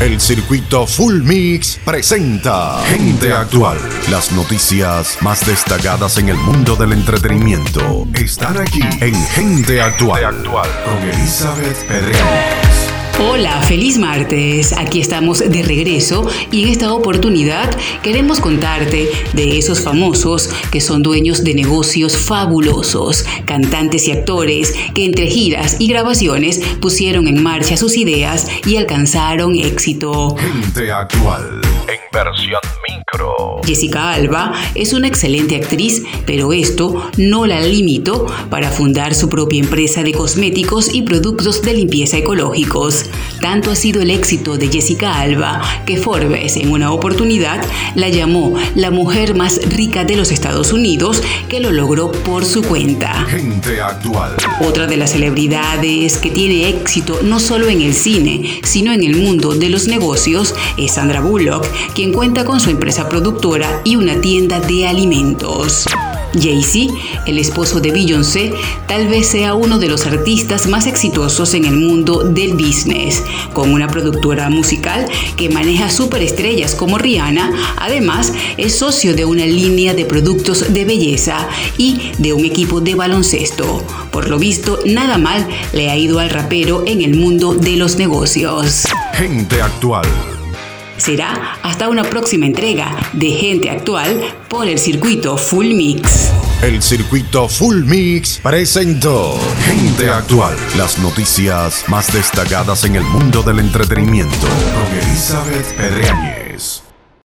El circuito Full Mix presenta Gente Actual. Las noticias más destacadas en el mundo del entretenimiento están aquí en Gente Actual, con Elizabeth Pedreño. Hola, feliz martes. Aquí estamos de regreso y en esta oportunidad queremos contarte de esos famosos que son dueños de negocios fabulosos, cantantes y actores que entre giras y grabaciones pusieron en marcha sus ideas y alcanzaron éxito. Gente actual en versión micro. Jessica Alba es una excelente actriz, pero esto no la limitó para fundar su propia empresa de cosméticos y productos de limpieza ecológicos. Tanto ha sido el éxito de Jessica Alba que Forbes en una oportunidad la llamó la mujer más rica de los Estados Unidos que lo logró por su cuenta. Gente actual. Otra de las celebridades que tiene éxito no solo en el cine, sino en el mundo de los negocios es Sandra Bullock, quien cuenta con su empresa productora y una tienda de alimentos. Jay-Z, el esposo de Beyoncé, tal vez sea uno de los artistas más exitosos en el mundo del business, con una productora musical que maneja superestrellas como Rihanna, además es socio de una línea de productos de belleza y de un equipo de baloncesto. Por lo visto, nada mal le ha ido al rapero en el mundo de los negocios. Gente actual. Será hasta una próxima entrega de Gente Actual por el circuito Full Mix. El circuito Full Mix presentó Gente Actual. Las noticias más destacadas en el mundo del entretenimiento con Elizabeth Pedreñez.